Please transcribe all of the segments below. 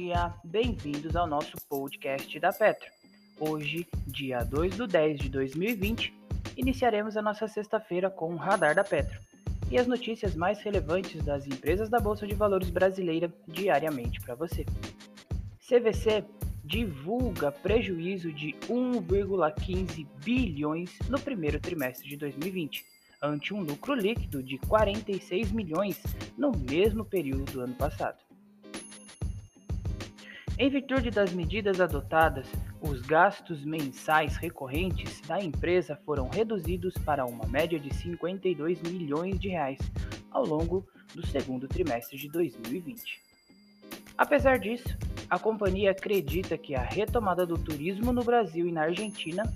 dia, bem-vindos ao nosso podcast da Petro. Hoje, dia 2 de 10 de 2020, iniciaremos a nossa sexta-feira com o Radar da Petro e as notícias mais relevantes das empresas da Bolsa de Valores brasileira diariamente para você. CVC divulga prejuízo de 1,15 bilhões no primeiro trimestre de 2020, ante um lucro líquido de 46 milhões no mesmo período do ano passado. Em virtude das medidas adotadas, os gastos mensais recorrentes da empresa foram reduzidos para uma média de 52 milhões de reais ao longo do segundo trimestre de 2020. Apesar disso, a companhia acredita que a retomada do turismo no Brasil e na Argentina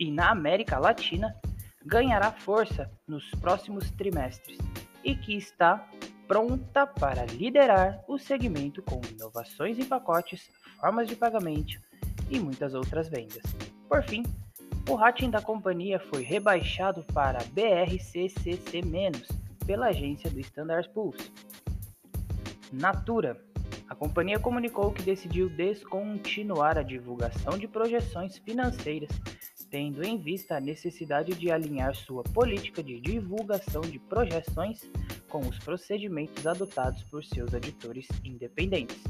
e na América Latina ganhará força nos próximos trimestres e que está pronta para liderar o segmento com inovações em pacotes, formas de pagamento e muitas outras vendas. Por fim, o rating da companhia foi rebaixado para BRCCC- pela agência do Standard Poor's. Natura. A companhia comunicou que decidiu descontinuar a divulgação de projeções financeiras, tendo em vista a necessidade de alinhar sua política de divulgação de projeções com os procedimentos adotados por seus editores independentes.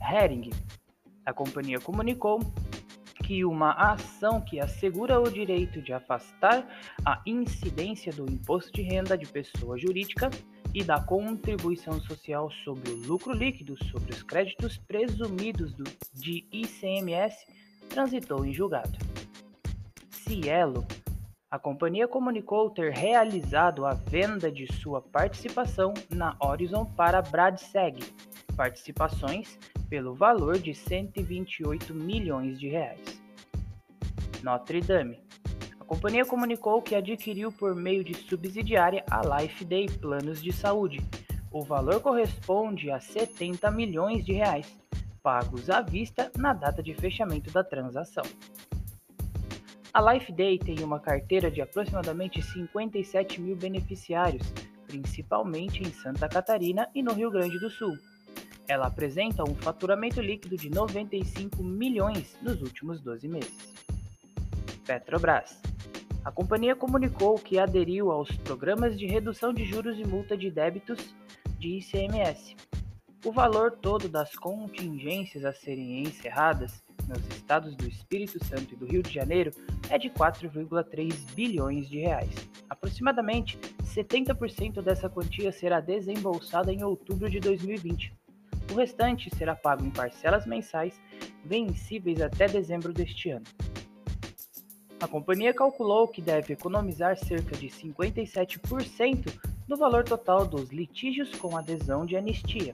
Hering. A companhia comunicou que uma ação que assegura o direito de afastar a incidência do imposto de renda de pessoa jurídica e da contribuição social sobre o lucro líquido sobre os créditos presumidos do, de ICMS transitou em julgado. Cielo a companhia comunicou ter realizado a venda de sua participação na Horizon para Bradseg, participações pelo valor de 128 milhões de reais. Notre Dame. Companhia comunicou que adquiriu por meio de subsidiária a Life Day Planos de Saúde. O valor corresponde a 70 milhões de reais, pagos à vista na data de fechamento da transação. A Life Day tem uma carteira de aproximadamente 57 mil beneficiários, principalmente em Santa Catarina e no Rio Grande do Sul. Ela apresenta um faturamento líquido de 95 milhões nos últimos 12 meses. Petrobras. A companhia comunicou que aderiu aos programas de redução de juros e multa de débitos de ICMS. O valor todo das contingências a serem encerradas nos estados do Espírito Santo e do Rio de Janeiro é de 4,3 bilhões de reais. Aproximadamente 70% dessa quantia será desembolsada em outubro de 2020. O restante será pago em parcelas mensais vencíveis até dezembro deste ano. A companhia calculou que deve economizar cerca de 57% do valor total dos litígios com adesão de anistia.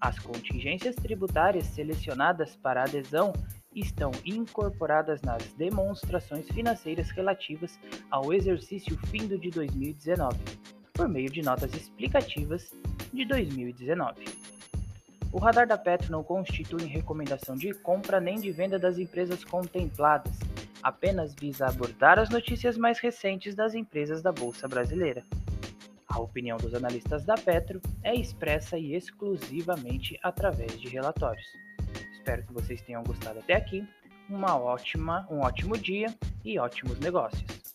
As contingências tributárias selecionadas para adesão estão incorporadas nas demonstrações financeiras relativas ao exercício findo de 2019, por meio de notas explicativas de 2019. O radar da Petro não constitui recomendação de compra nem de venda das empresas contempladas, apenas visa abordar as notícias mais recentes das empresas da Bolsa Brasileira. A opinião dos analistas da Petro é expressa e exclusivamente através de relatórios. Espero que vocês tenham gostado até aqui. Uma ótima, um ótimo dia e ótimos negócios.